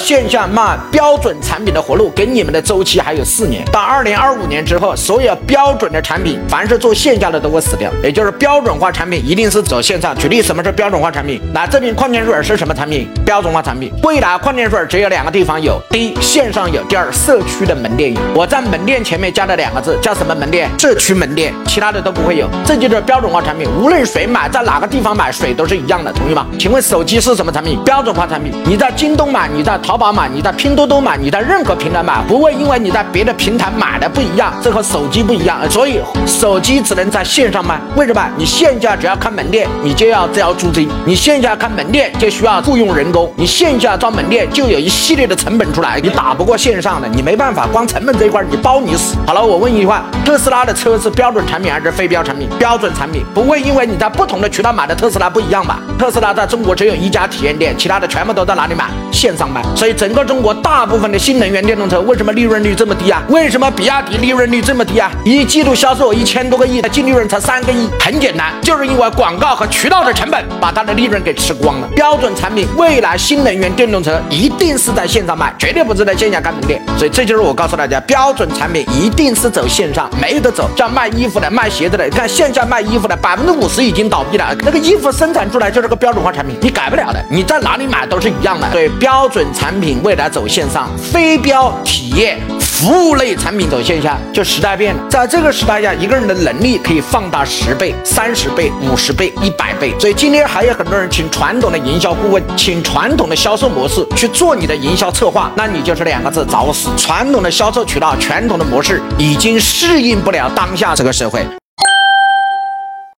线下卖标准产品的活路，给你们的周期还有四年。到二零二五年之后，所有标准的产品，凡是做线下的都会死掉。也就是标准化产品一定是走线上。举例，什么是标准化产品？那这瓶矿泉水是什么产品？标准化产品。未来矿泉水只有两个地方有：第一，线上有；第二，社区的门店有。我在门店前面加了两个字，叫什么门店？社区门店，其他的都不会有。这就是标准化产品。无论谁买，在哪个地方买，水都是一样的，同意吗？请问手机是什么产品？标准化产品。你在京东买，你在淘淘宝买，你在拼多多买，你在任何平台买，不会因为你在别的平台买的不一样，这和手机不一样，所以手机只能在线上卖。为什么？你线下只要开门店，你就要交租金；你线下开门店就需要雇佣人工；你线下装门店就有一系列的成本出来，你打不过线上的，你没办法，光成本这一块你包你死。好了，我问一句话：特斯拉的车是标准产品还是非标产品？标准产品不会因为你在不同的渠道买的特斯拉不一样吧？特斯拉在中国只有一家体验店，其他的全部都在哪里买？线上卖。所以整个中国大部分的新能源电动车为什么利润率这么低啊？为什么比亚迪利润率这么低啊？一季度销售一千多个亿，的净利润才三个亿，很简单，就是因为广告和渠道的成本把它的利润给吃光了。标准产品，未来新能源电动车一定是在线上卖，绝对不是在线下干门店。所以这就是我告诉大家，标准产品一定是走线上，没得走。像卖衣服的、卖鞋子的，你看线下卖衣服的，百分之五十已经倒闭了，那个衣服生产出来就是个标准化产品，你改不了的，你在哪里买都是一样的。对，标准产品未来走线上，非标体验。服务类产品走线下，就时代变了。在这个时代下，一个人的能力可以放大十倍、三十倍、五十倍、一百倍。所以今天还有很多人请传统的营销顾问，请传统的销售模式去做你的营销策划，那你就是两个字：找死。传统的销售渠道、传统的模式已经适应不了当下这个社会。